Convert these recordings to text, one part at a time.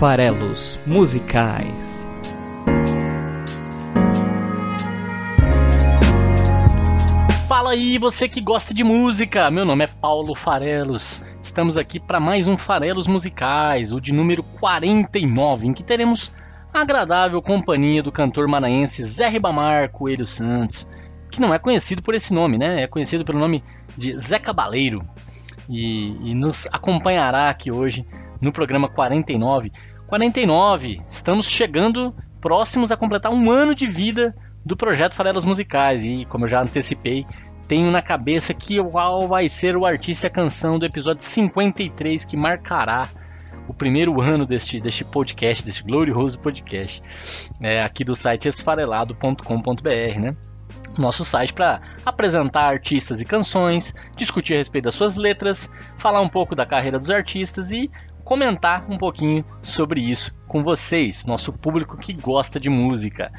farelos musicais. Fala aí, você que gosta de música! Meu nome é Paulo Farelos. Estamos aqui para mais um Farelos Musicais, o de número 49, em que teremos a agradável companhia do cantor maranhense Zé Ribamar Coelho Santos, que não é conhecido por esse nome, né? É conhecido pelo nome de Zé Cabaleiro. E, e nos acompanhará aqui hoje no programa 49 49. Estamos chegando próximos a completar um ano de vida do projeto Farelas Musicais e, como eu já antecipei, tenho na cabeça que qual vai ser o artista e a canção do episódio 53 que marcará o primeiro ano deste, deste podcast, deste glorioso podcast, é, aqui do site esfarelado.com.br, né? Nosso site para apresentar artistas e canções, discutir a respeito das suas letras, falar um pouco da carreira dos artistas e comentar um pouquinho sobre isso com vocês, nosso público que gosta de música.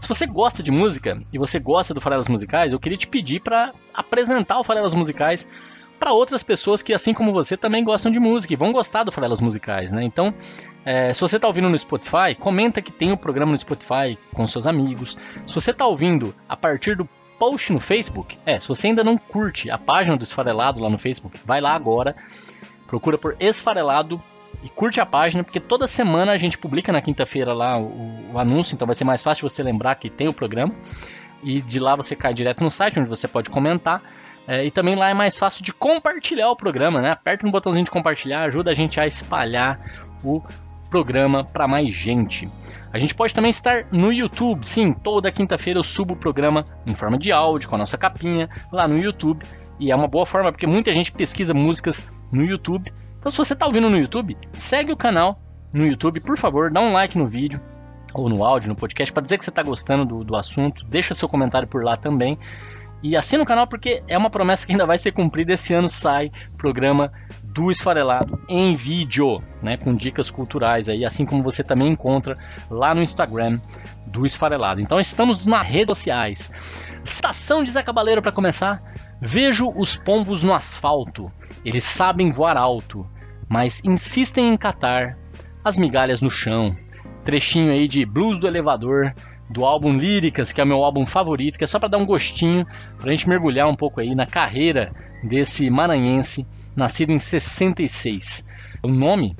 Se você gosta de música e você gosta do Farelas Musicais, eu queria te pedir para apresentar o Farelas Musicais para outras pessoas que, assim como você, também gostam de música e vão gostar do Farelas Musicais, né? Então, é, se você está ouvindo no Spotify, comenta que tem o um programa no Spotify com seus amigos. Se você está ouvindo a partir do post no Facebook, é, se você ainda não curte a página do Esfarelado lá no Facebook, vai lá agora, procura por Esfarelado e curte a página, porque toda semana a gente publica na quinta-feira lá o, o, anúncio, então vai ser mais fácil você lembrar que tem o programa. E de lá você cai direto no site, onde você pode comentar. É, e também lá é mais fácil de compartilhar o programa, né? Aperta no botãozinho de compartilhar, ajuda a gente a espalhar o programa para mais gente. A gente pode também estar no YouTube, sim, toda quinta-feira eu subo o programa em forma de áudio, com a nossa capinha, lá no YouTube. E é uma boa forma, porque muita gente pesquisa músicas no YouTube então, se você está ouvindo no YouTube, segue o canal no YouTube, por favor, dá um like no vídeo ou no áudio, no podcast, para dizer que você está gostando do, do assunto. Deixa seu comentário por lá também. E assina o canal porque é uma promessa que ainda vai ser cumprida. Esse ano sai programa do Esfarelado em vídeo, né, com dicas culturais aí, assim como você também encontra lá no Instagram do Esfarelado. Então estamos nas redes sociais. Estação de Zé Cabaleiro para começar. Vejo os pombos no asfalto. Eles sabem voar alto, mas insistem em catar as migalhas no chão. Trechinho aí de Blues do Elevador, do álbum Líricas, que é o meu álbum favorito, que é só para dar um gostinho, para a gente mergulhar um pouco aí na carreira desse maranhense, nascido em 66. O nome,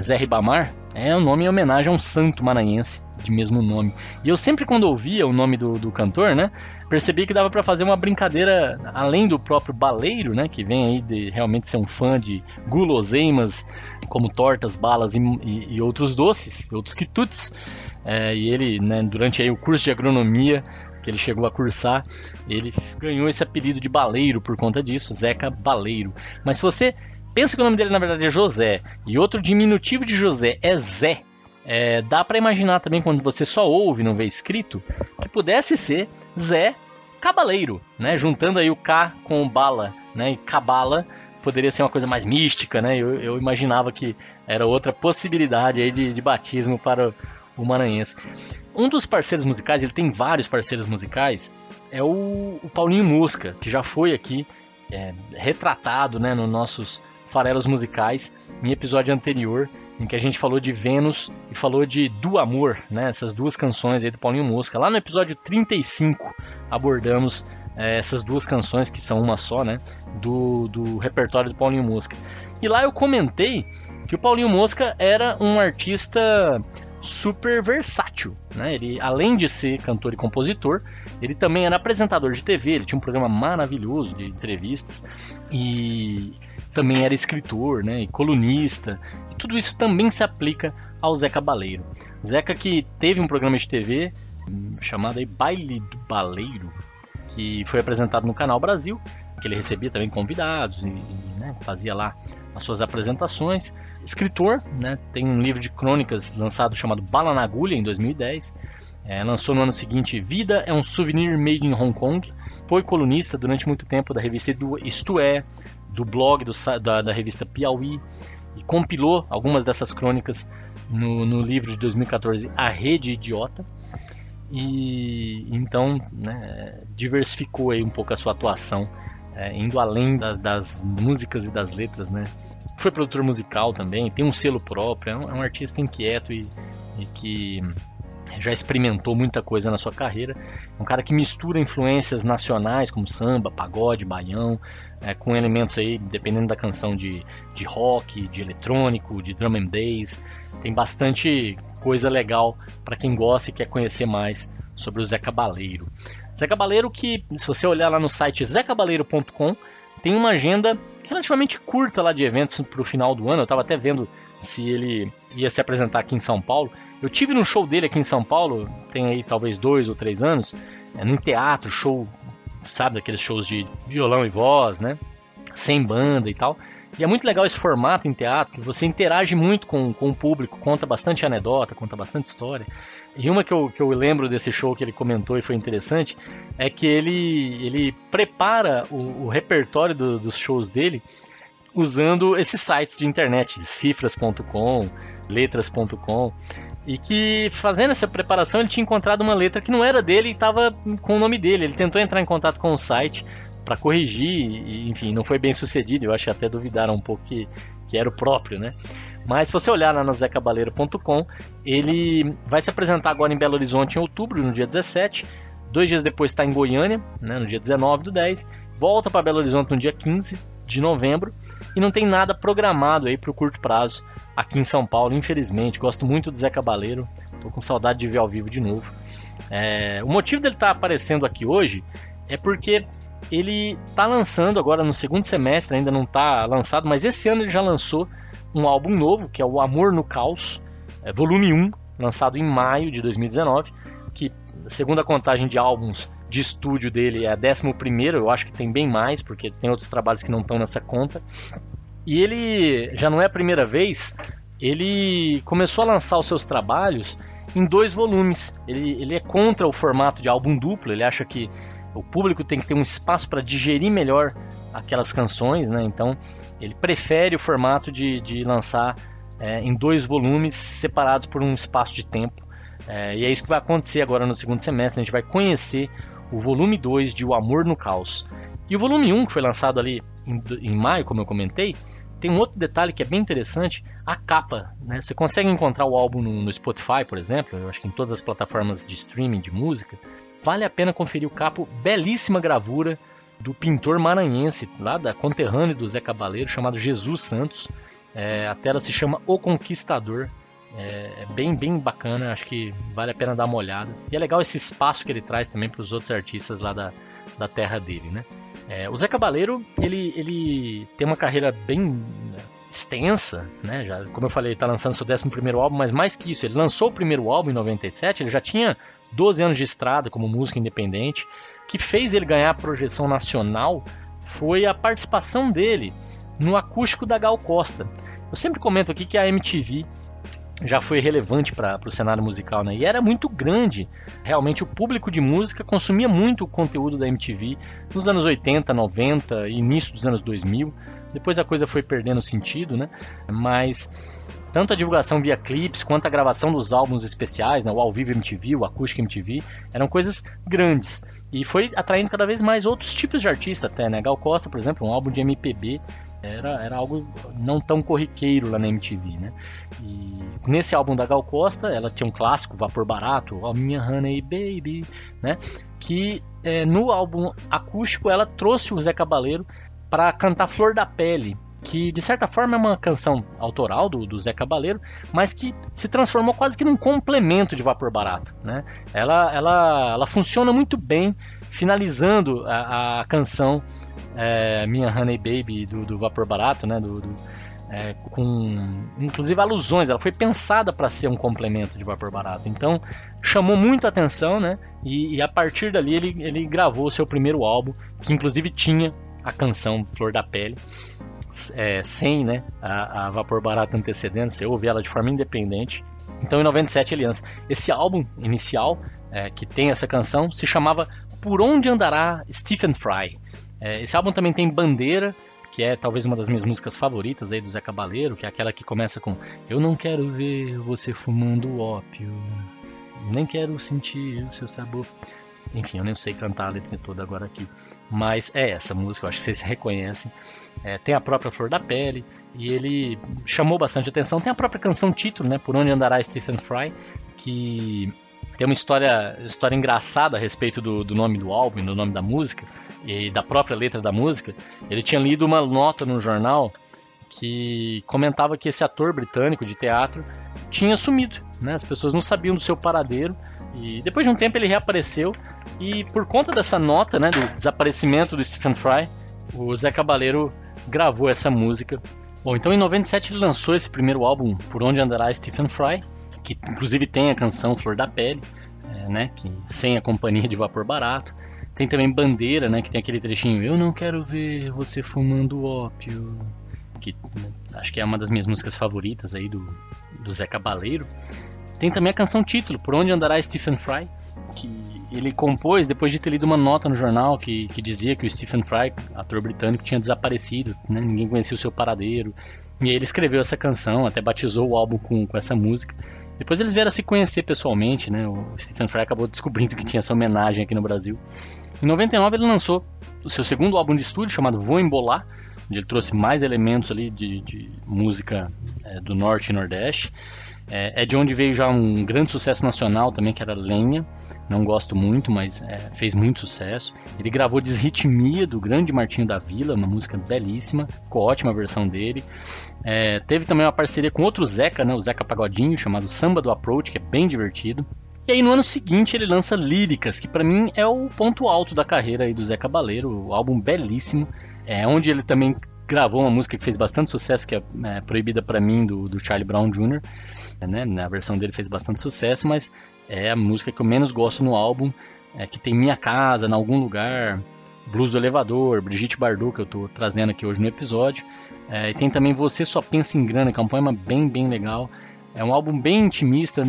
Zé Ribamar, é um nome em homenagem a um santo maranhense de mesmo nome. E eu sempre quando ouvia o nome do, do cantor, né, percebi que dava para fazer uma brincadeira além do próprio baleiro, né, que vem aí de realmente ser um fã de guloseimas como tortas, balas e, e, e outros doces, outros quitutes. É, e ele, né, durante aí o curso de agronomia que ele chegou a cursar, ele ganhou esse apelido de baleiro por conta disso, Zeca Baleiro. Mas se você pensa que o nome dele na verdade é José e outro diminutivo de José é Zé, é, dá para imaginar também quando você só ouve, não vê escrito, que pudesse ser Zé Cabaleiro, né? Juntando aí o K com o bala, né? E cabala poderia ser uma coisa mais mística, né? Eu, eu imaginava que era outra possibilidade aí de, de batismo para o maranhense. Um dos parceiros musicais, ele tem vários parceiros musicais, é o, o Paulinho Musca, que já foi aqui é, retratado, né? Nos nossos farelos musicais em episódio anterior em que a gente falou de Vênus e falou de Do Amor, né? Essas duas canções aí do Paulinho Mosca. Lá no episódio 35 abordamos é, essas duas canções que são uma só, né? Do, do repertório do Paulinho Mosca. E lá eu comentei que o Paulinho Mosca era um artista super versátil, né? Ele, além de ser cantor e compositor, ele também era apresentador de TV. Ele tinha um programa maravilhoso de entrevistas e também era escritor, né, e colunista, e tudo isso também se aplica ao Zeca Baleiro. Zeca que teve um programa de TV hum, chamado aí Baile do Baleiro, que foi apresentado no Canal Brasil, que ele recebia também convidados e, e né, fazia lá as suas apresentações. Escritor, né, tem um livro de crônicas lançado chamado Bala na Agulha em 2010. É, lançou no ano seguinte Vida é um Souvenir Made in Hong Kong. Foi colunista durante muito tempo da revista Isto É, do blog do, da, da, revista Piauí e compilou algumas dessas crônicas no, no livro de 2014 A Rede Idiota. E então né, diversificou aí um pouco a sua atuação é, indo além das, das, músicas e das letras né, foi produtor musical também, tem um selo próprio, é um, é um artista inquieto e, e que já experimentou muita coisa na sua carreira. É um cara que mistura influências nacionais como samba, pagode, baião, é, com elementos aí, dependendo da canção, de, de rock, de eletrônico, de drum and bass. Tem bastante coisa legal para quem gosta e quer conhecer mais sobre o Zé Cabaleiro. Zé Cabaleiro que, se você olhar lá no site zecabaleiro.com, tem uma agenda relativamente curta lá de eventos para o final do ano. Eu estava até vendo se ele ia se apresentar aqui em São Paulo. Eu tive no show dele aqui em São Paulo, tem aí talvez dois ou três anos, é, num teatro, show, sabe, daqueles shows de violão e voz, né? Sem banda e tal. E é muito legal esse formato em teatro, você interage muito com, com o público, conta bastante anedota, conta bastante história. E uma que eu, que eu lembro desse show que ele comentou e foi interessante, é que ele, ele prepara o, o repertório do, dos shows dele usando esses sites de internet, cifras.com, letras.com, e que fazendo essa preparação ele tinha encontrado uma letra que não era dele e estava com o nome dele. Ele tentou entrar em contato com o site para corrigir, e, enfim, não foi bem sucedido. Eu acho que até duvidaram um pouco que, que era o próprio, né? Mas se você olhar lá no zecabaleiro.com, ele vai se apresentar agora em Belo Horizonte em outubro, no dia 17. Dois dias depois está em Goiânia, né, no dia 19 do 10. Volta para Belo Horizonte no dia 15 de novembro. E não tem nada programado aí para o curto prazo aqui em São Paulo, infelizmente. Gosto muito do Zé Cabaleiro, tô com saudade de ver ao vivo de novo. É, o motivo dele estar tá aparecendo aqui hoje é porque ele está lançando agora no segundo semestre, ainda não está lançado, mas esse ano ele já lançou um álbum novo, que é o Amor no Caos, é, volume 1, lançado em maio de 2019, que segundo a contagem de álbuns de estúdio dele é a 11 primeiro, eu acho que tem bem mais, porque tem outros trabalhos que não estão nessa conta. E ele já não é a primeira vez, ele começou a lançar os seus trabalhos em dois volumes. Ele, ele é contra o formato de álbum duplo, ele acha que o público tem que ter um espaço para digerir melhor aquelas canções, né? Então ele prefere o formato de, de lançar é, em dois volumes separados por um espaço de tempo. É, e é isso que vai acontecer agora no segundo semestre. A gente vai conhecer o volume 2 de O Amor no Caos. E o volume 1, um, que foi lançado ali em, em, maio, como eu comentei, tem um outro detalhe que é bem interessante, a capa. Né? Você consegue encontrar o álbum no, no Spotify, por exemplo, eu acho que em todas as plataformas de streaming de música. Vale a pena conferir o capo, belíssima gravura do pintor maranhense, lá da conterrâneo do Zé Cabaleiro, chamado Jesus Santos. É, a tela se chama O Conquistador. É, é, bem, bem bacana, acho que vale a pena dar uma olhada. E é legal esse espaço que ele traz também para os outros artistas lá da, da terra dele, né? É, o Zé Cabaleiro, ele, ele tem uma carreira bem extensa, né? Já, como eu falei, ele está lançando seu 11 primeiro álbum, mas mais que isso, ele lançou o primeiro álbum em 97, ele já tinha 12 anos de estrada como música independente. O que fez ele ganhar projeção nacional foi a participação dele no acústico da Gal Costa. Eu sempre comento aqui que a MTV já foi relevante para o cenário musical, né? E era muito grande. Realmente o público de música consumia muito o conteúdo da MTV nos anos 80, 90 e início dos anos 2000. Depois a coisa foi perdendo sentido, né? Mas tanto a divulgação via clips quanto a gravação dos álbuns especiais, né, o ao vivo MTV, o acústico MTV, eram coisas grandes e foi atraindo cada vez mais outros tipos de artista até, né? Gal Costa, por exemplo, um álbum de MPB era, era algo não tão corriqueiro lá na MTV, né? E nesse álbum da Gal Costa, ela tinha um clássico, Vapor Barato, ó oh, Minha Honey Baby, né? Que é, no álbum acústico ela trouxe o Zé Cabaleiro para cantar Flor da Pele, que de certa forma é uma canção autoral do, do Zé Cabaleiro, mas que se transformou quase que num complemento de Vapor Barato. Né? Ela, ela, ela funciona muito bem, finalizando a, a canção é, Minha Honey Baby do, do Vapor Barato, né? do, do é, com inclusive alusões. Ela foi pensada para ser um complemento de Vapor Barato. Então chamou muito atenção, né? E, e, a partir dali ele, ele gravou seu primeiro álbum, que inclusive tinha a canção Flor da Pele é, sem né, a, a, Vapor Barato antecedendo, você ouve ela de forma independente. Então em 97 ele lança. Esse álbum inicial, é, que tem essa canção, se chamava Por Onde Andará Stephen Fry. É, esse álbum também tem Bandeira, que é talvez uma das minhas músicas favoritas aí do Zé Cabaleiro, que é aquela que começa com Eu não quero ver você fumando ópio, nem quero sentir o seu sabor. Enfim, eu nem sei cantar a letra toda agora aqui. mas é essa música, eu acho que vocês reconhecem. É, tem a própria Flor da Pele, e ele chamou bastante atenção. Tem a própria canção título, né? Por onde andará Stephen Fry, que tem uma história, história engraçada a respeito do, do nome do álbum, do nome da música e da própria letra da música. Ele tinha lido uma nota no jornal que comentava que esse ator britânico de teatro tinha sumido, né? As pessoas não sabiam do seu paradeiro e depois de um tempo ele reapareceu e por conta dessa nota, né, do desaparecimento do Stephen Fry, o Zé Cabaleiro gravou essa música. Bom, então em 97 ele lançou esse primeiro álbum, Por Onde Andará Stephen Fry, que inclusive tem a canção Flor da Pele, é, né, que sem a companhia de vapor barato. Tem também Bandeira, né, que tem aquele trechinho Eu não quero ver você fumando ópio, que né, acho que é uma das minhas músicas favoritas aí do, do Zé Cabaleiro. Tem também a canção título, Por Onde Andará Stephen Fry, que ele compôs depois de ter lido uma nota no jornal que, que dizia que o Stephen Fry, ator britânico, tinha desaparecido, né? ninguém conhecia o seu paradeiro. E aí ele escreveu essa canção, até batizou o álbum com, com essa música. Depois eles vieram se conhecer pessoalmente, né? O Stephen Fry acabou descobrindo que tinha essa homenagem aqui no Brasil. Em 99 ele lançou o seu segundo álbum de estúdio chamado Vou Embolar, onde ele trouxe mais elementos ali de, de música é, do Norte e Nordeste. É, é, de onde veio já um grande sucesso nacional também, que era Lenha. Não gosto muito, mas é, fez muito sucesso. Ele gravou Desritmia, do grande Martinho da Vila, uma música belíssima. Ficou ótima a versão dele. É, teve também uma parceria com outro Zeca, né, o Zeca Pagodinho, chamado Samba do Approach, que é bem divertido. E aí no ano seguinte ele lança Líricas, que para mim é o ponto alto da carreira aí do Zé Cabaleiro, o álbum belíssimo, é onde ele também gravou uma música que fez bastante sucesso, que é, é proibida para mim do, do Charlie Brown Jr né? A versão dele fez bastante sucesso, mas é a música que eu menos gosto no álbum, é que tem Minha Casa, em algum lugar, Blues do Elevador, Brigitte Bardot, que eu estou trazendo aqui hoje no episódio. É, e tem também Você Só Pensa em Grana, que é um poema bem, bem legal. É um álbum bem intimista,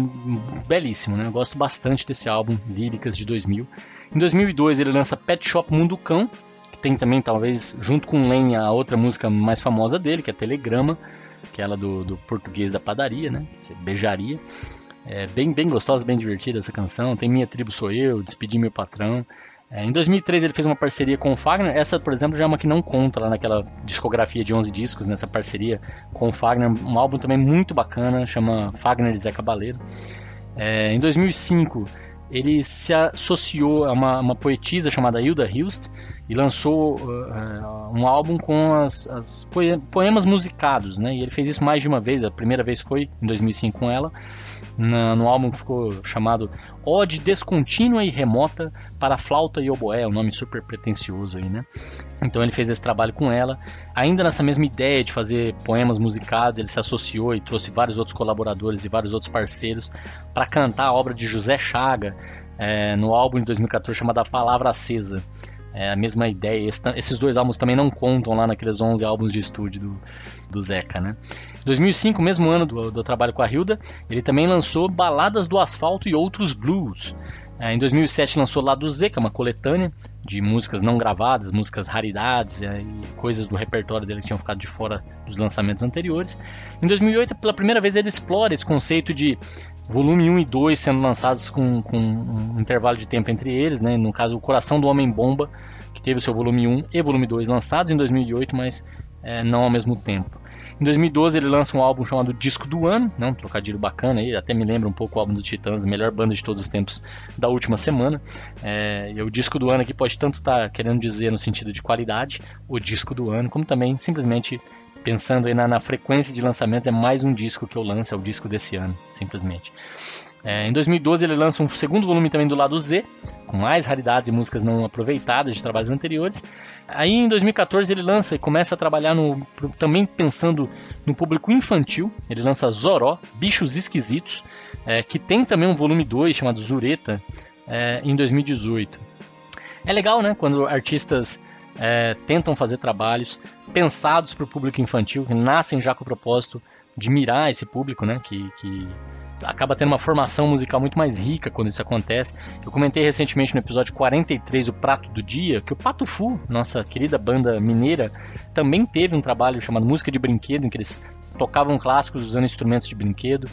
belíssimo, né? Eu gosto bastante desse álbum, Líricas de 2000. Em 2002 ele lança Pet Shop Mundo Cão, que tem também, talvez, junto com Lenha, a outra música mais famosa dele, que é Telegrama aquela do, do português da padaria, né? Beijaria. É bem, bem gostosa, bem divertida essa canção. Tem Minha Tribo Sou Eu, Despedi Meu Patrão. É, em 2003 ele fez uma parceria com o Fagner. Essa, por exemplo, já é uma que não conta lá naquela discografia de 11 discos, nessa parceria com o Fagner. Um álbum também muito bacana, chama Fagner e Zé Cabaleiro. É, em 2005 ele se associou a uma, uma poetisa chamada Hilda Hilst e lançou uh, um álbum com as, as, poemas musicados, né? E ele fez isso mais de uma vez. A primeira vez foi em 2005 com ela, na, no álbum que ficou chamado Ode Descontínua e Remota para Flauta e Oboé, um nome super pretencioso aí, né? Então ele fez esse trabalho com ela. Ainda nessa mesma ideia de fazer poemas musicados, ele se associou e trouxe vários outros colaboradores e vários outros parceiros para cantar a obra de José Chaga é, no álbum de 2014 chamado Palavra Acesa. É a mesma ideia. esses dois álbuns também não contam lá naqueles 11 álbuns de estúdio do, do Zeca, né? 2005, mesmo ano do, do trabalho com a Hilda, ele também lançou Baladas do Asfalto e Outros Blues. É, em 2007 lançou Lado Z, que é uma coletânea de músicas não gravadas, músicas raridades é, e coisas do repertório dele que tinham ficado de fora dos lançamentos anteriores. Em 2008, pela primeira vez, ele explora esse conceito de volume 1 e 2 sendo lançados com, com um intervalo de tempo entre eles, né? no caso o Coração do Homem Bomba, que teve o seu volume 1 e volume 2 lançados em 2008, mas é, não ao mesmo tempo. Em 2012 ele lança um álbum chamado Disco do Ano, né, um trocadilho bacana aí, até me lembra um pouco o álbum do Titãs, melhor banda de todos os tempos da última semana. É, e o disco do ano aqui pode tanto estar tá querendo dizer no sentido de qualidade, o disco do ano, como também simplesmente pensando na, na, frequência de lançamentos, é mais um disco que eu lanço, é o disco desse ano, simplesmente. É, em 2012 ele lança um segundo volume também do lado Z, com mais raridades e músicas não aproveitadas de trabalhos anteriores. Aí em 2014 ele lança e começa a trabalhar no, também pensando no público infantil. Ele lança Zoró, Bichos Esquisitos, é, que tem também um volume 2 chamado Zureta, é, em 2018. É legal, né, quando artistas é, tentam fazer trabalhos pensados para o público infantil, que nascem já com o propósito de mirar esse público, né? Que, que acaba tendo uma formação musical muito mais rica quando isso acontece. Eu comentei recentemente no episódio 43, o Prato do Dia, que o Pato Fu, nossa querida banda mineira, também teve um trabalho chamado Música de Brinquedo, em que eles tocavam clássicos usando instrumentos de brinquedo.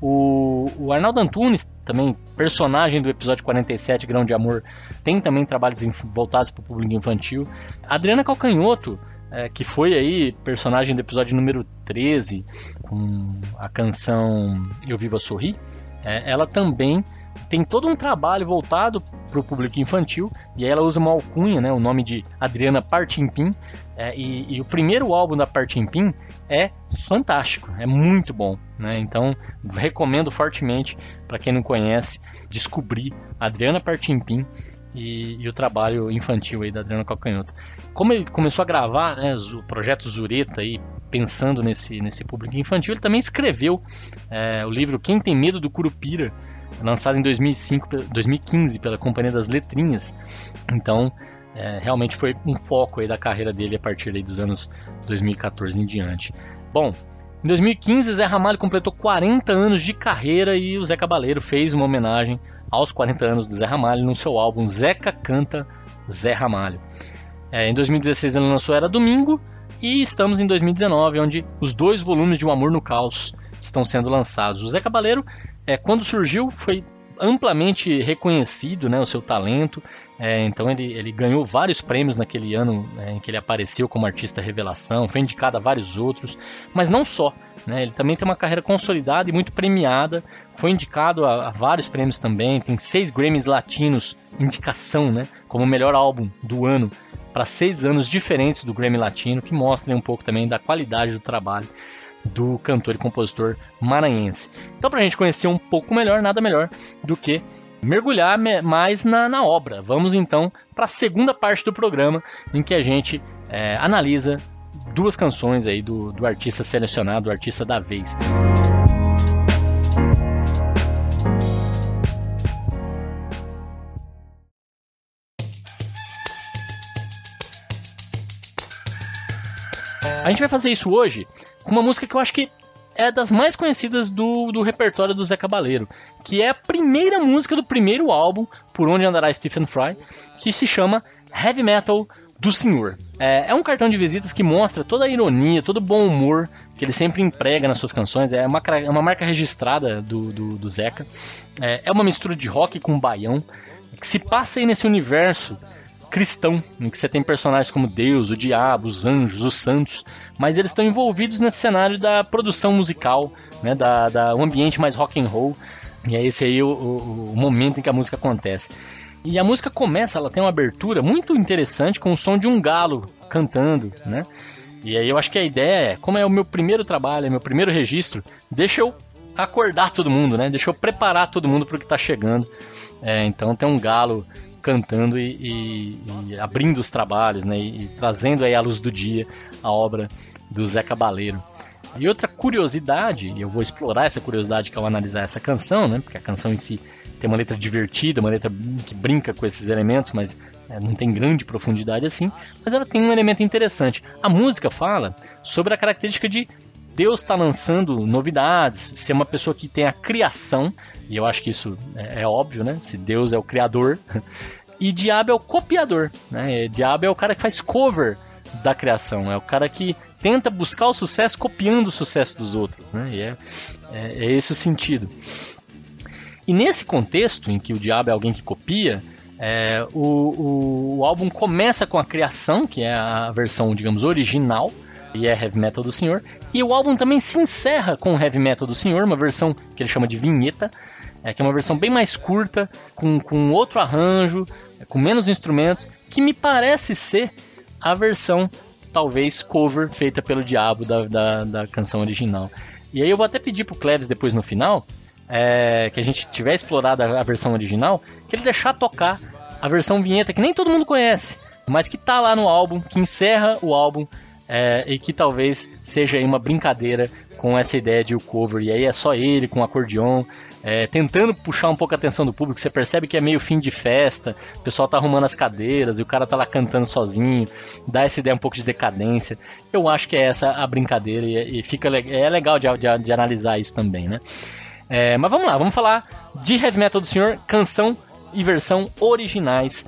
O, o Arnaldo Antunes, também personagem do episódio 47, Grão de Amor, tem também trabalhos voltados para o público infantil. A Adriana Calcanhoto, é, que foi aí personagem do episódio número 13, com a canção Eu Vivo a Sorrir, é, ela também tem todo um trabalho voltado para o público infantil, e aí ela usa uma alcunha, né, o nome de Adriana Partimpim, é, e, e, o primeiro álbum da Partimpim é fantástico, é muito bom. Né? Então, recomendo fortemente para quem não conhece descobrir Adriana Partimpim e, e, o trabalho infantil aí da Adriana Calcanhoto. Como ele começou a gravar né, o projeto Zureta aí, pensando nesse, nesse público infantil, ele também escreveu é, o livro Quem Tem Medo do Curupira, lançado em 2005, 2015 pela Companhia das Letrinhas. Então, é, realmente foi um foco aí da carreira dele a partir dos anos 2014 em diante. Bom, em 2015, Zé Ramalho completou 40 anos de carreira e o Zé Cabaleiro fez uma homenagem aos 40 anos do Zé Ramalho no seu álbum Zeca Canta Zé Ramalho. É, em 2016 ele lançou Era Domingo e estamos em 2019, onde os dois volumes de Um Amor no Caos estão sendo lançados. O Zé Cabaleiro, é, quando surgiu, foi amplamente reconhecido né, o seu talento. É, então ele, ele ganhou vários prêmios naquele ano né, em que ele apareceu como artista revelação, foi indicado a vários outros, mas não só. Né, ele também tem uma carreira consolidada e muito premiada. Foi indicado a, a vários prêmios também. Tem seis Grammys latinos, indicação, né, como melhor álbum do ano para seis anos diferentes do Grammy Latino, que mostra um pouco também da qualidade do trabalho do cantor e compositor maranhense. Então, para a gente conhecer um pouco melhor, nada melhor do que mergulhar mais na, na obra. Vamos então para a segunda parte do programa, em que a gente é, analisa duas canções aí do, do artista selecionado, do artista da vez. A gente vai fazer isso hoje com uma música que eu acho que é das mais conhecidas do, do repertório do Zé Cabaleiro, que é a primeira música do primeiro álbum, Por Onde Andará Stephen Fry, que se chama Heavy Metal do Senhor. É, é, um cartão de visitas que mostra toda a ironia, todo o bom humor que ele sempre emprega nas suas canções. É uma, é uma marca registrada do, do, do Zeca. É, é uma mistura de rock com baião, que se passa aí nesse universo cristão, em que você tem personagens como Deus, o diabo, os anjos, os santos, mas eles estão envolvidos nesse cenário da produção musical, né, da, da um ambiente mais rock and roll, e é esse aí o, o, o momento em que a música acontece. E a música começa, ela tem uma abertura muito interessante com o som de um galo cantando, né? E aí eu acho que a ideia é, como é o meu primeiro trabalho, é meu primeiro registro, deixa eu acordar todo mundo, né? Deixa eu preparar todo mundo para o que está chegando. É, então tem um galo cantando e, e, e abrindo os trabalhos, né? E, e, trazendo aí à luz do dia a obra do Zé Cabaleiro. E outra curiosidade, e eu vou explorar essa curiosidade que ao analisar essa canção, né? Porque a canção em si tem uma letra divertida, uma letra que brinca com esses elementos, mas é, não tem grande profundidade assim. Mas ela tem um elemento interessante. A música fala sobre a característica de Deus está lançando novidades, ser uma pessoa que tem a criação, e eu acho que isso é, é óbvio, né? Se Deus é o criador, e diabo é o copiador, né? Diabo é o cara que faz cover da criação, é o cara que tenta buscar o sucesso copiando o sucesso dos outros, né? E é, é, é esse o sentido. E nesse contexto em que o diabo é alguém que copia, é, o, o, o, álbum começa com a criação, que é a versão, digamos, original, e é Heavy Metal do Senhor. E o álbum também se encerra com Heavy Metal do Senhor, uma versão que ele chama de vinheta, é, que é uma versão bem mais curta, com, com outro arranjo, é, com menos instrumentos, que me parece ser a versão, talvez, cover feita pelo Diabo da, da, da canção original. E aí eu vou até pedir pro Cleves depois no final, é, que a gente tiver explorado a, a versão original, que ele deixar tocar a versão vinheta que nem todo mundo conhece, mas que tá lá no álbum, que encerra o álbum é, e que talvez seja aí uma brincadeira com essa ideia de o cover. E aí é só ele com o acordeon, é, tentando puxar um pouco a atenção do público. Você percebe que é meio fim de festa, o pessoal tá arrumando as cadeiras e o cara tá lá cantando sozinho, dá essa ideia um pouco de decadência. Eu acho que é essa a brincadeira e, e fica é legal de, de, de, analisar isso também, né? É, mas vamos lá, vamos falar de Heavy Metal do Senhor, canção e versão originais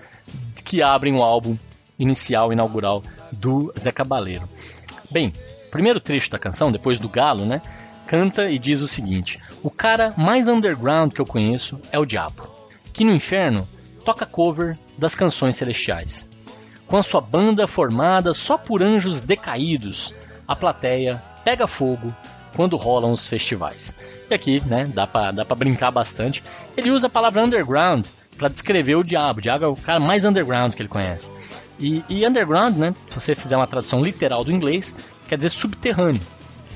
que abrem o álbum inicial, inaugural do Zé Cabaleiro. Bem, primeiro trecho da canção, depois do galo, né? canta e diz o seguinte: O cara mais underground que eu conheço é o diabo, que no inferno toca cover das canções celestiais. Com a sua banda formada só por anjos decaídos, a plateia pega fogo quando rolam os festivais. E aqui, né, dá pra, dá pra brincar bastante. Ele usa a palavra underground para descrever o diabo. O diabo é o cara mais underground que ele conhece. E, e underground, né, se você fizer uma tradução literal do inglês, quer dizer subterrâneo.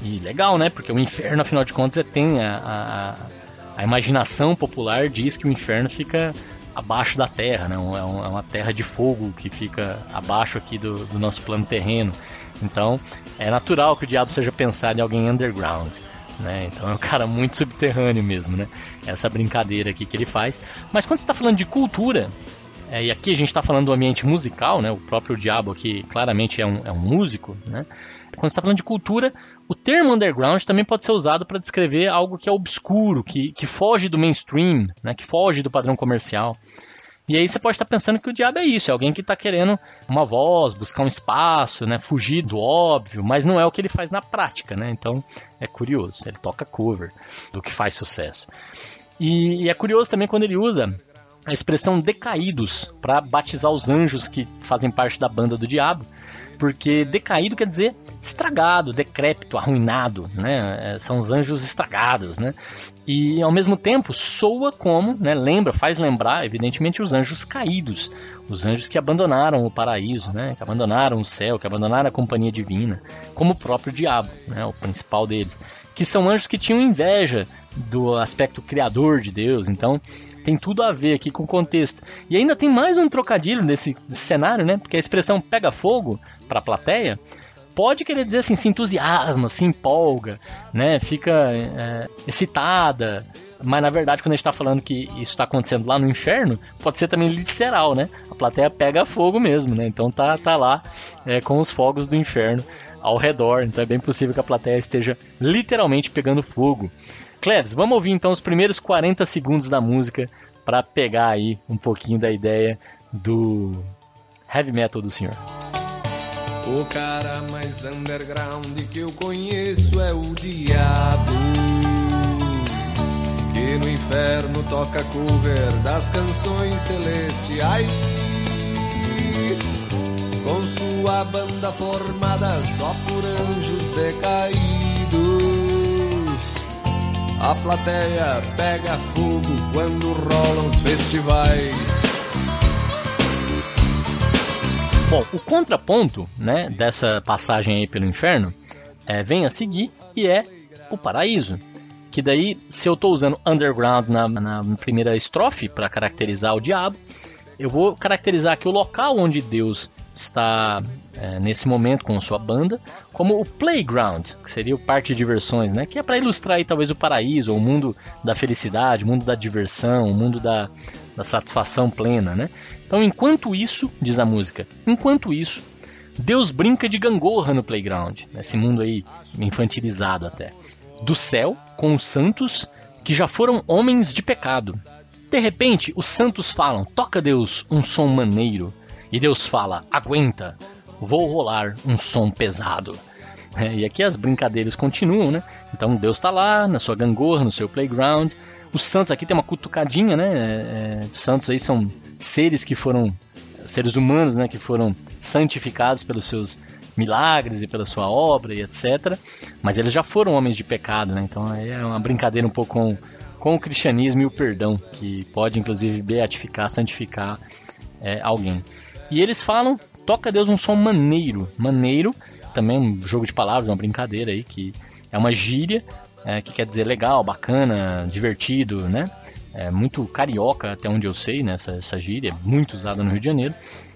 E legal, né? Porque o inferno, afinal de contas, é, tem a, a, a imaginação popular diz que o inferno fica abaixo da Terra, né? É, é uma terra de fogo que fica abaixo aqui do, do, nosso plano terreno. Então, é natural que o diabo seja pensado em alguém underground. Né? Então é um cara muito subterrâneo mesmo, né? Essa brincadeira aqui que ele faz. Mas quando você está falando de cultura, é, e aqui a gente está falando do ambiente musical, né? O próprio diabo aqui claramente é um, é um músico, né? Quando está falando de cultura, o termo underground também pode ser usado para descrever algo que é obscuro, que, que foge do mainstream, né, que foge do padrão comercial. E aí você pode estar pensando que o diabo é isso, é alguém que está querendo uma voz, buscar um espaço, né, fugir do óbvio, mas não é o que ele faz na prática, né? Então é curioso, ele toca cover do que faz sucesso. E, e é curioso também quando ele usa a expressão decaídos para batizar os anjos que fazem parte da banda do diabo, porque decaído quer dizer estragado, decrépito, arruinado, né? É, são os anjos estragados, né? E ao mesmo tempo soa como, né, lembra, faz lembrar, evidentemente, os anjos caídos, os anjos que abandonaram o paraíso, né, que abandonaram o céu, que abandonaram a companhia divina, como o próprio diabo, né, o principal deles, que são anjos que tinham inveja do aspecto criador de Deus, então tem tudo a ver aqui com o contexto. E ainda tem mais um trocadilho nesse cenário, né, porque a expressão pega fogo para a plateia pode querer dizer assim, se entusiasma, se empolga, né? Fica é, excitada. Mas na verdade, quando a gente está falando que isso está acontecendo lá no inferno, pode ser também literal, né? A plateia pega fogo mesmo, né? Então tá, tá lá é, com os fogos do inferno ao redor. Então é bem possível que a plateia esteja literalmente pegando fogo. Cleves, vamos ouvir então os primeiros 40 segundos da música para pegar aí um pouquinho da ideia do heavy metal do senhor. O cara mais underground que eu conheço é o diabo. Que no inferno toca cover das canções celestiais. Com sua banda formada só por anjos decaídos. A plateia pega fogo quando rolam os festivais. Bom, o contraponto, né, dessa passagem aí pelo inferno é, vem a seguir e é o paraíso. Que daí, se eu estou usando underground na, na primeira estrofe para caracterizar o diabo, eu vou caracterizar aqui o local onde Deus está é, nesse momento com sua banda como o playground, que seria o parque de diversões, né? Que é para ilustrar aí, talvez o paraíso, o mundo da felicidade, o mundo da diversão, o mundo da, da satisfação plena, né? Então, enquanto isso, diz a música, enquanto isso, Deus brinca de gangorra no playground, nesse mundo aí infantilizado até. Do céu, com os santos que já foram homens de pecado. De repente, os santos falam: Toca Deus um som maneiro. E Deus fala: Aguenta, vou rolar um som pesado. É, e aqui as brincadeiras continuam, né? Então Deus está lá na sua gangorra, no seu playground. Os santos aqui tem uma cutucadinha, né? É, é, santos aí são seres que foram seres humanos, né, que foram santificados pelos seus milagres e pela sua obra e etc. Mas eles já foram homens de pecado, né? Então é uma brincadeira um pouco com, com o cristianismo e o perdão, que pode inclusive beatificar, santificar é, alguém. E eles falam: toca Deus um som maneiro. Maneiro, também um jogo de palavras, uma brincadeira aí, que é uma gíria, é, que quer dizer legal, bacana, divertido, né? é muito carioca, até onde eu sei, né, essa, essa gíria, muito usada no Rio de Janeiro.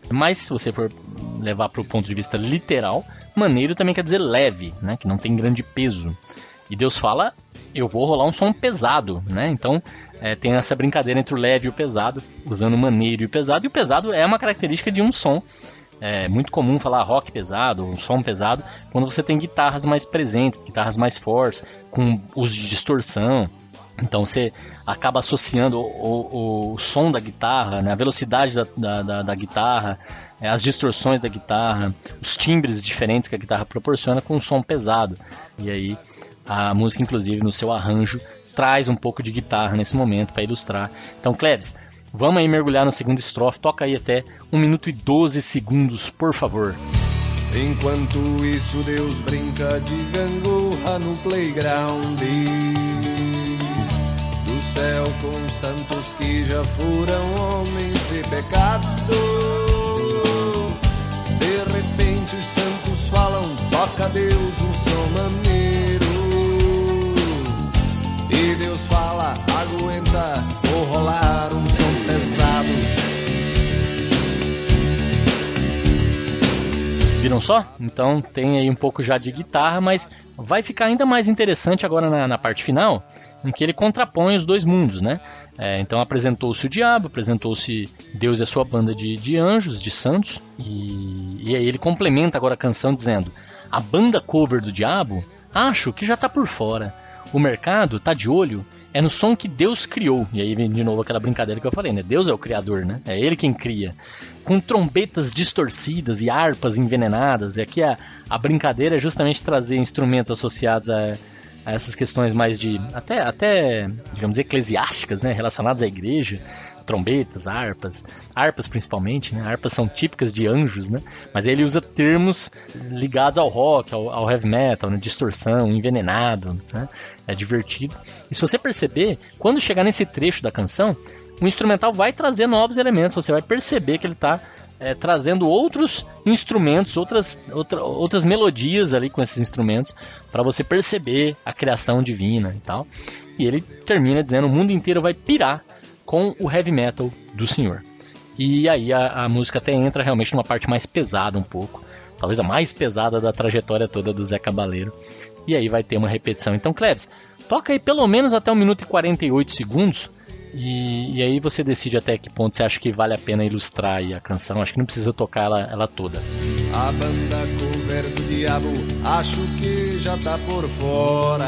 Mas se você for levar para o ponto de vista literal, maneiro também quer dizer leve, né, que não tem grande peso. E Deus fala, eu vou rolar um som pesado, né? Então é, tem essa brincadeira entre o leve e o pesado, usando o maneiro e o pesado. E o pesado é uma característica de um som. É muito comum falar rock pesado, um som pesado, quando você tem guitarras mais presentes, guitarras mais fortes, com uso de distorção. Então você acaba associando o, o, o som da guitarra, né, a velocidade da, da, da, da guitarra, é, as distorções da guitarra, os timbres diferentes que a guitarra proporciona com um som pesado. E aí A música, inclusive, no seu arranjo, traz um pouco de guitarra nesse momento para ilustrar. Então, Cleves, vamos aí mergulhar no segundo estrofe. Toca aí até 1 minuto e 12 segundos, por favor. Enquanto isso, Deus brinca de gangorra no playground do céu com santos que já foram homens de pecado. De repente, os santos falam: toca Deus um som maneiro. Viram só? Então tem aí um pouco já de guitarra, mas vai ficar ainda mais interessante agora na, na parte final, em que ele contrapõe os dois mundos, né? É, então apresentou-se o diabo, apresentou-se Deus e a sua banda de, de anjos, de santos, e, e aí ele complementa agora a canção dizendo: a banda cover do diabo, acho que já tá por fora. O mercado tá de olho é no som que Deus criou. E aí vem de novo aquela brincadeira que eu falei, né? Deus é o criador, né? É ele quem cria. Com trombetas distorcidas e harpas envenenadas. E aqui a, a brincadeira é justamente trazer instrumentos associados a, a essas questões mais de até até digamos eclesiásticas, né, relacionadas à igreja, trombetas, harpas, harpas principalmente, né? Harpas são típicas de anjos, né? Mas ele usa termos ligados ao rock, ao, ao heavy metal, né? distorção, envenenado, né? É divertido. E se você perceber, quando chegar nesse trecho da canção, o instrumental vai trazer novos elementos, você vai perceber que ele está é, trazendo outros instrumentos, outras, outra, outras melodias ali com esses instrumentos, para você perceber a criação divina e tal. E ele termina dizendo: o mundo inteiro vai pirar com o heavy metal do senhor. E aí a, a música até entra realmente numa parte mais pesada um pouco, talvez a mais pesada da trajetória toda do Zé Cabaleiro. E aí vai ter uma repetição. Então, Cleves, toca aí pelo menos até 1 minuto e 48 segundos. E, e, aí você decide até que ponto você acha que vale a pena ilustrar a canção. Acho que não precisa tocar ela, ela toda. A banda cover do diabo, acho que já tá por fora.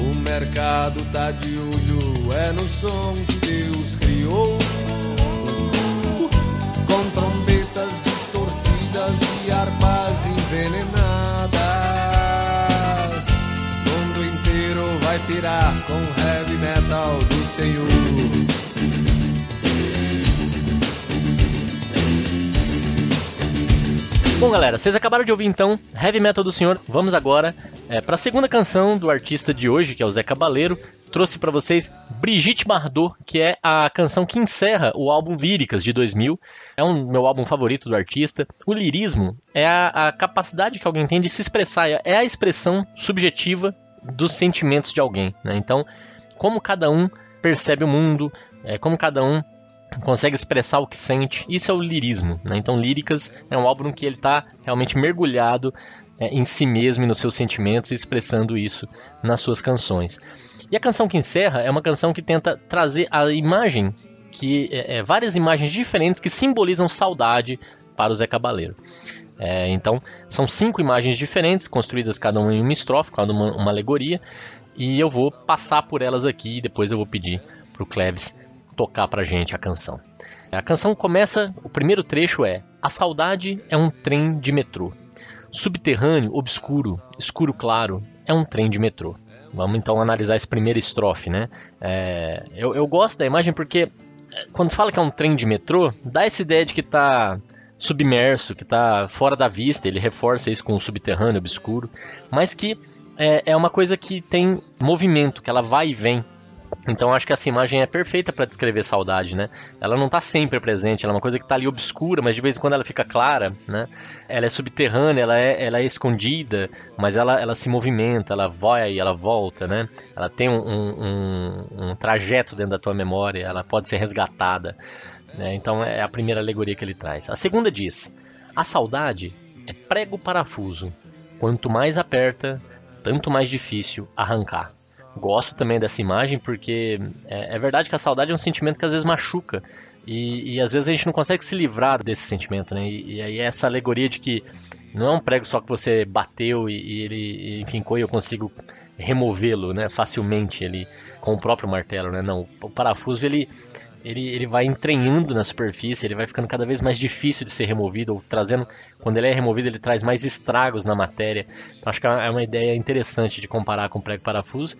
O mercado tá de olho, é no som que Deus criou. Com trombetas distorcidas e harpas envenenadas. Mundo inteiro vai pirar com heavy metal do Senhor. Bom, galera, vocês acabaram de ouvir então Heavy Metal do Senhor. Vamos agora é, para a segunda canção do artista de hoje, que é o Zé Cabaleiro. Trouxe para vocês Brigitte Bardot, que é a canção que encerra o álbum Líricas de 2000. É um meu álbum favorito do artista. O lirismo é a, a capacidade que alguém tem de se expressar, é a expressão subjetiva dos sentimentos de alguém. Né? Então, como cada um percebe o mundo, é, como cada um consegue expressar o que sente. Isso é o lirismo. Né? Então, Líricas é um álbum que ele está realmente mergulhado é, em si mesmo e nos seus sentimentos, expressando isso nas suas canções. E a canção que encerra é uma canção que tenta trazer a imagem, que é, é várias imagens diferentes que simbolizam saudade para o Zé Cabaleiro. É, então, são cinco imagens diferentes, construídas cada uma em uma estrofe, cada uma uma alegoria, e eu vou passar por elas aqui e depois eu vou pedir para o Cleves tocar pra gente a canção. A canção começa, o primeiro trecho é: A saudade é um trem de metrô. Subterrâneo, obscuro, escuro claro, é um trem de metrô. Vamos então analisar esse primeiro estrofe, né? É, eu, eu gosto da imagem porque é, quando fala que é um trem de metrô, dá essa ideia de que está submerso, que está fora da vista, ele reforça isso com o subterrâneo, obscuro, mas que é, é uma coisa que tem movimento, que ela vai e vem. Então acho que essa imagem é perfeita para descrever saudade, né? Ela não está sempre presente, ela é uma coisa que está ali obscura, mas de vez em quando ela fica clara, né? Ela é subterrânea, ela é, ela é escondida, mas ela, ela se movimenta, ela vai e ela volta, né? Ela tem um, um, um, trajeto dentro da tua memória, ela pode ser resgatada. Né? Então é a primeira alegoria que ele traz. A segunda diz: a saudade é prego parafuso. Quanto mais aperta, tanto mais difícil arrancar gosto também dessa imagem porque é, é, verdade que a saudade é um sentimento que às vezes machuca e, e às vezes a gente não consegue se livrar desse sentimento, né? E, e aí é essa alegoria de que não é um prego só que você bateu e, e ele, enfim, e eu consigo removê-lo, né? Facilmente ele com o próprio martelo, né? Não, o parafuso ele ele, ele vai entranhando na superfície, ele vai ficando cada vez mais difícil de ser removido, ou trazendo, quando ele é removido, ele traz mais estragos na matéria. Então, acho que é uma ideia interessante de comparar com o prego parafuso.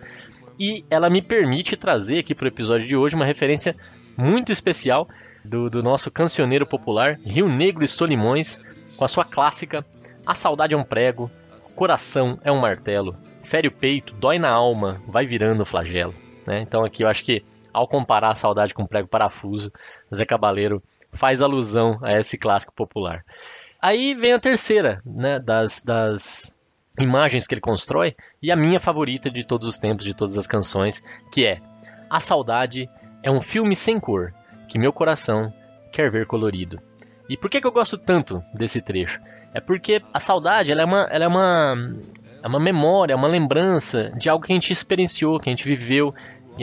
E ela me permite trazer aqui para o episódio de hoje uma referência muito especial do, do nosso cancioneiro popular, Rio Negro e Solimões, com a sua clássica A Saudade é um Prego, Coração é um Martelo, Fere o peito, dói na alma, vai virando flagelo. Né? Então aqui eu acho que ao comparar a saudade com prego parafuso, Zé Cabaleiro faz alusão a esse clássico popular. Aí vem a terceira né, das, das imagens que ele constrói e a minha favorita de todos os tempos, de todas as canções, que é A Saudade é um filme sem cor que meu coração quer ver colorido. E por que, que eu gosto tanto desse trecho? É porque a saudade ela é, uma, ela é, uma, é uma memória, uma lembrança de algo que a gente experienciou, que a gente viveu,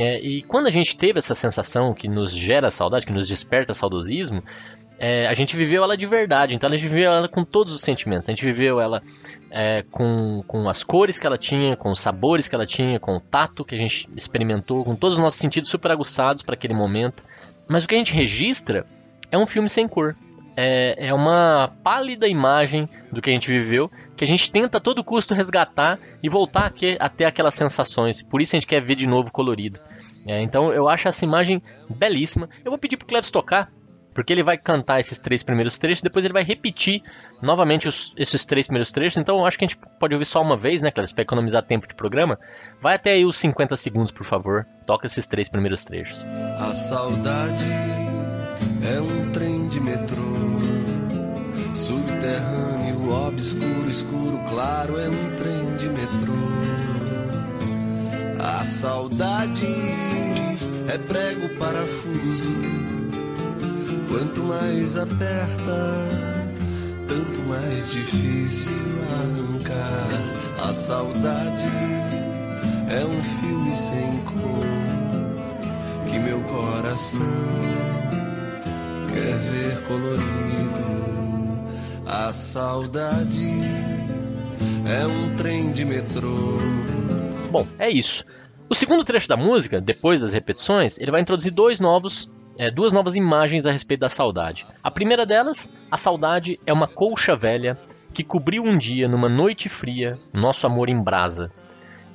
é, e quando a gente teve essa sensação que nos gera saudade, que nos desperta saudosismo, é, a gente viveu ela de verdade. Então a gente viveu ela com todos os sentimentos. A gente viveu ela é, com, com as cores que ela tinha, com os sabores que ela tinha, com o tato que a gente experimentou, com todos os nossos sentidos super aguçados para aquele momento. Mas o que a gente registra é um filme sem cor. É, é uma pálida imagem do que a gente viveu, que a gente tenta a todo custo resgatar e voltar aqui, até aquelas sensações. Por isso a gente quer ver de novo colorido. É, então eu acho essa imagem belíssima. Eu vou pedir pro Cleves tocar, porque ele vai cantar esses três primeiros trechos, depois ele vai repetir novamente os, esses três primeiros trechos. Então eu acho que a gente pode ouvir só uma vez, né, Cleves, para economizar tempo de programa. Vai até aí os 50 segundos, por favor. Toca esses três primeiros trechos. A saudade é um trem de metrô subterrâneo, obscuro, escuro, claro, é um trem de metrô. A saudade é prego parafuso. Quanto mais aperta, tanto mais difícil arrancar. A saudade é um filme sem cor que meu coração quer ver colorido. A saudade é um trem de metrô. Bom, é isso. O segundo trecho da música, depois das repetições, ele vai introduzir dois novos, é, duas novas imagens a respeito da saudade. A primeira delas, a saudade é uma colcha velha que cobriu um dia numa noite fria nosso amor em brasa.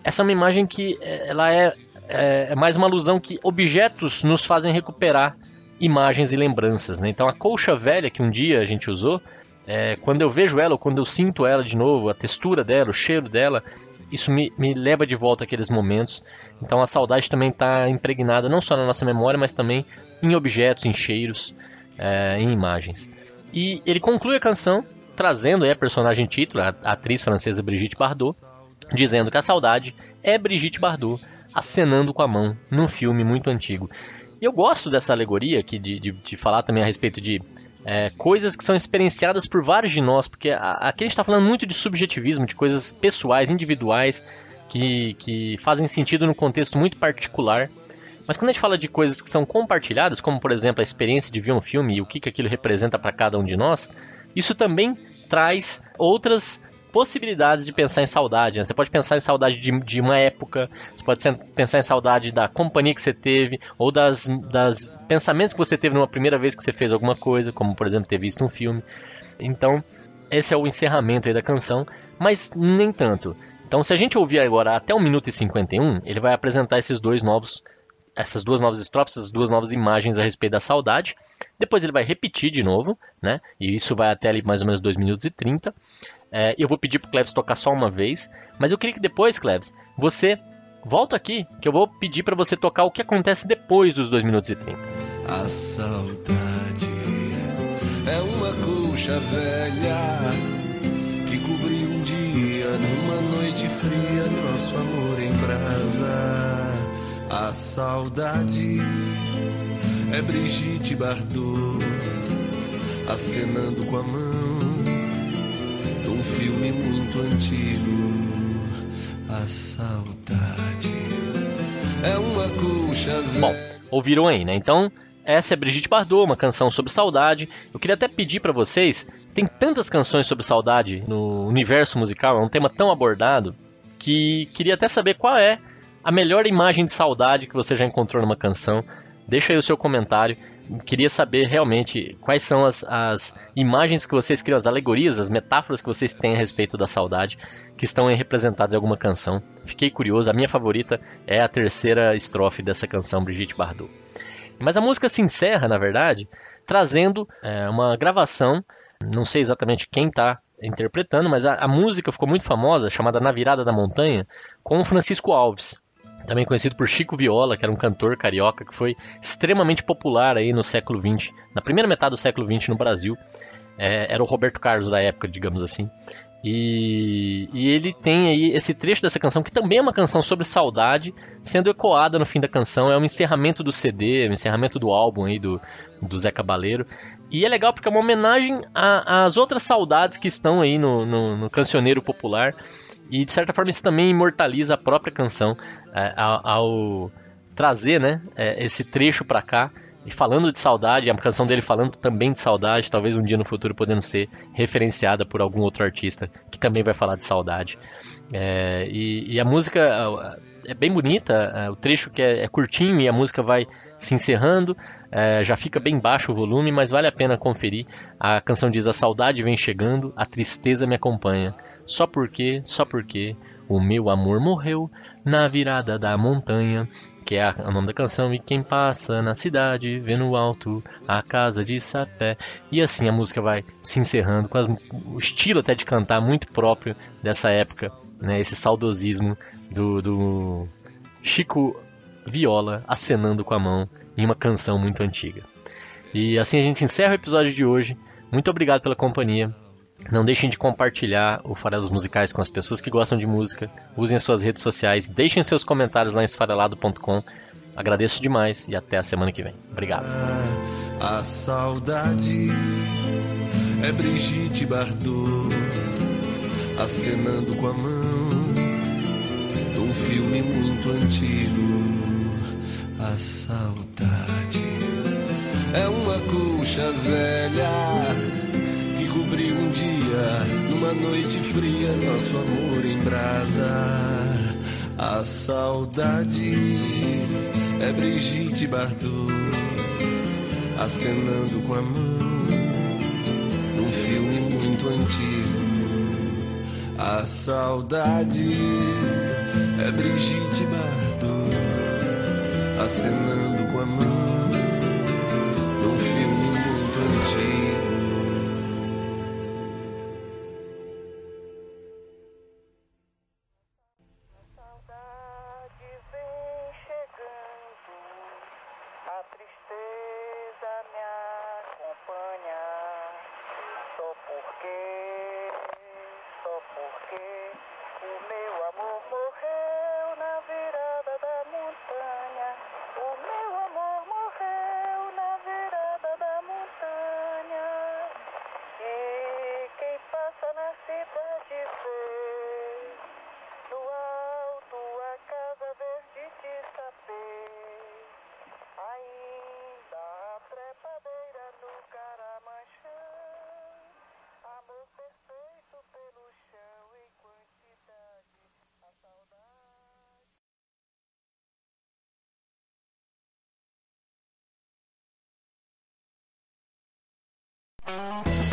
Essa é uma imagem que é, ela é, é, é mais uma alusão que objetos nos fazem recuperar imagens e lembranças. Né? Então a colcha velha que um dia a gente usou é, quando eu vejo ela, ou quando eu sinto ela de novo, a textura dela, o cheiro dela, isso me, me leva de volta àqueles momentos. Então a saudade também está impregnada não só na nossa memória, mas também em objetos, em cheiros, é, em imagens. E ele conclui a canção trazendo a personagem título, a atriz francesa Brigitte Bardot, dizendo que a saudade é Brigitte Bardot acenando com a mão num filme muito antigo. E eu gosto dessa alegoria aqui de, de, de falar também a respeito de é, coisas que são experienciadas por vários de nós, porque aqui a gente está falando muito de subjetivismo, de coisas pessoais, individuais, que, que fazem sentido no contexto muito particular. Mas quando a gente fala de coisas que são compartilhadas, como por exemplo a experiência de ver um filme e o que, que aquilo representa para cada um de nós, isso também traz outras possibilidades de pensar em saudade. Né? Você pode pensar em saudade de, de, uma época, você pode pensar em saudade da companhia que você teve, ou das, das pensamentos que você teve numa primeira vez que você fez alguma coisa, como por exemplo ter visto um filme. Então, esse é o encerramento aí da canção, mas nem tanto. Então, se a gente ouvir agora até 1 minuto e 51, ele vai apresentar esses dois novos essas duas novas estrofes, essas duas novas imagens a respeito da saudade. Depois ele vai repetir de novo, né? E isso vai até ali mais ou menos 2 minutos e 30. É, eu vou pedir pro Cleves tocar só uma vez, mas eu queria que depois, Cleves, você volta aqui, que eu vou pedir para você tocar o que acontece depois dos 2 minutos e 30. A saudade é uma colcha velha que cobriu um dia numa noite fria nosso amor em brasa. A saudade é Brigitte Bardot acenando com a mão filme muito antigo. A saudade é uma colcha. Bom, ouviram aí, né? Então, essa é Brigitte Bardot, uma canção sobre saudade. Eu queria até pedir para vocês, tem tantas canções sobre saudade no universo musical, é um tema tão abordado, que queria até saber qual é a melhor imagem de saudade que você já encontrou numa canção. Deixa aí o seu comentário. Queria saber realmente quais são as, as imagens que vocês criam, as alegorias, as metáforas que vocês têm a respeito da saudade, que estão representadas em alguma canção. Fiquei curioso, a minha favorita é a terceira estrofe dessa canção, Brigitte Bardot. Mas a música se encerra, na verdade, trazendo é, uma gravação, não sei exatamente quem está interpretando, mas a, a, música ficou muito famosa, chamada Na Virada da Montanha, com o Francisco Alves, também conhecido por Chico Viola, que era um cantor carioca que foi extremamente popular aí no século XX, na primeira metade do século XX no Brasil. É, era o Roberto Carlos da época, digamos assim. E, e, ele tem aí esse trecho dessa canção, que também é uma canção sobre saudade, sendo ecoada no fim da canção. É um encerramento do CD, um encerramento do álbum aí do, do Zé Cabaleiro. E é legal porque é uma homenagem às outras saudades que estão aí no, no, no cancioneiro popular. E de certa forma isso também imortaliza a própria canção é, ao, ao, trazer né, é, esse trecho para cá e falando de saudade, a canção dele falando também de saudade, talvez um dia no futuro podendo ser referenciada por algum outro artista que também vai falar de saudade. É, e, e, a música é bem bonita, é, o trecho que é, é, curtinho e a música vai se encerrando, é, já fica bem baixo o volume, mas vale a pena conferir. A canção diz: A saudade vem chegando, a tristeza me acompanha. Só porque, só porque o meu amor morreu na virada da montanha que é o nome da canção, e quem passa na cidade vê no alto a casa de sapé. E assim a música vai se encerrando, com as, o estilo até de cantar muito próprio dessa época, né, esse saudosismo do, do Chico Viola acenando com a mão em uma canção muito antiga. E assim a gente encerra o episódio de hoje. Muito obrigado pela companhia. Não deixem de compartilhar o Farelos Musicais com as pessoas que gostam de música. Usem as suas redes sociais. Deixem seus comentários lá em esfarelado.com. Agradeço demais e até a semana que vem. Obrigado. A saudade é Brigitte Bardot acenando com a mão num filme muito antigo. A saudade é uma colcha velha um dia, numa noite fria, nosso amor em brasa. A saudade é Brigitte Bardot, acenando com a mão, num filme muito antigo. A saudade é Brigitte Bardot, acenando com a mão,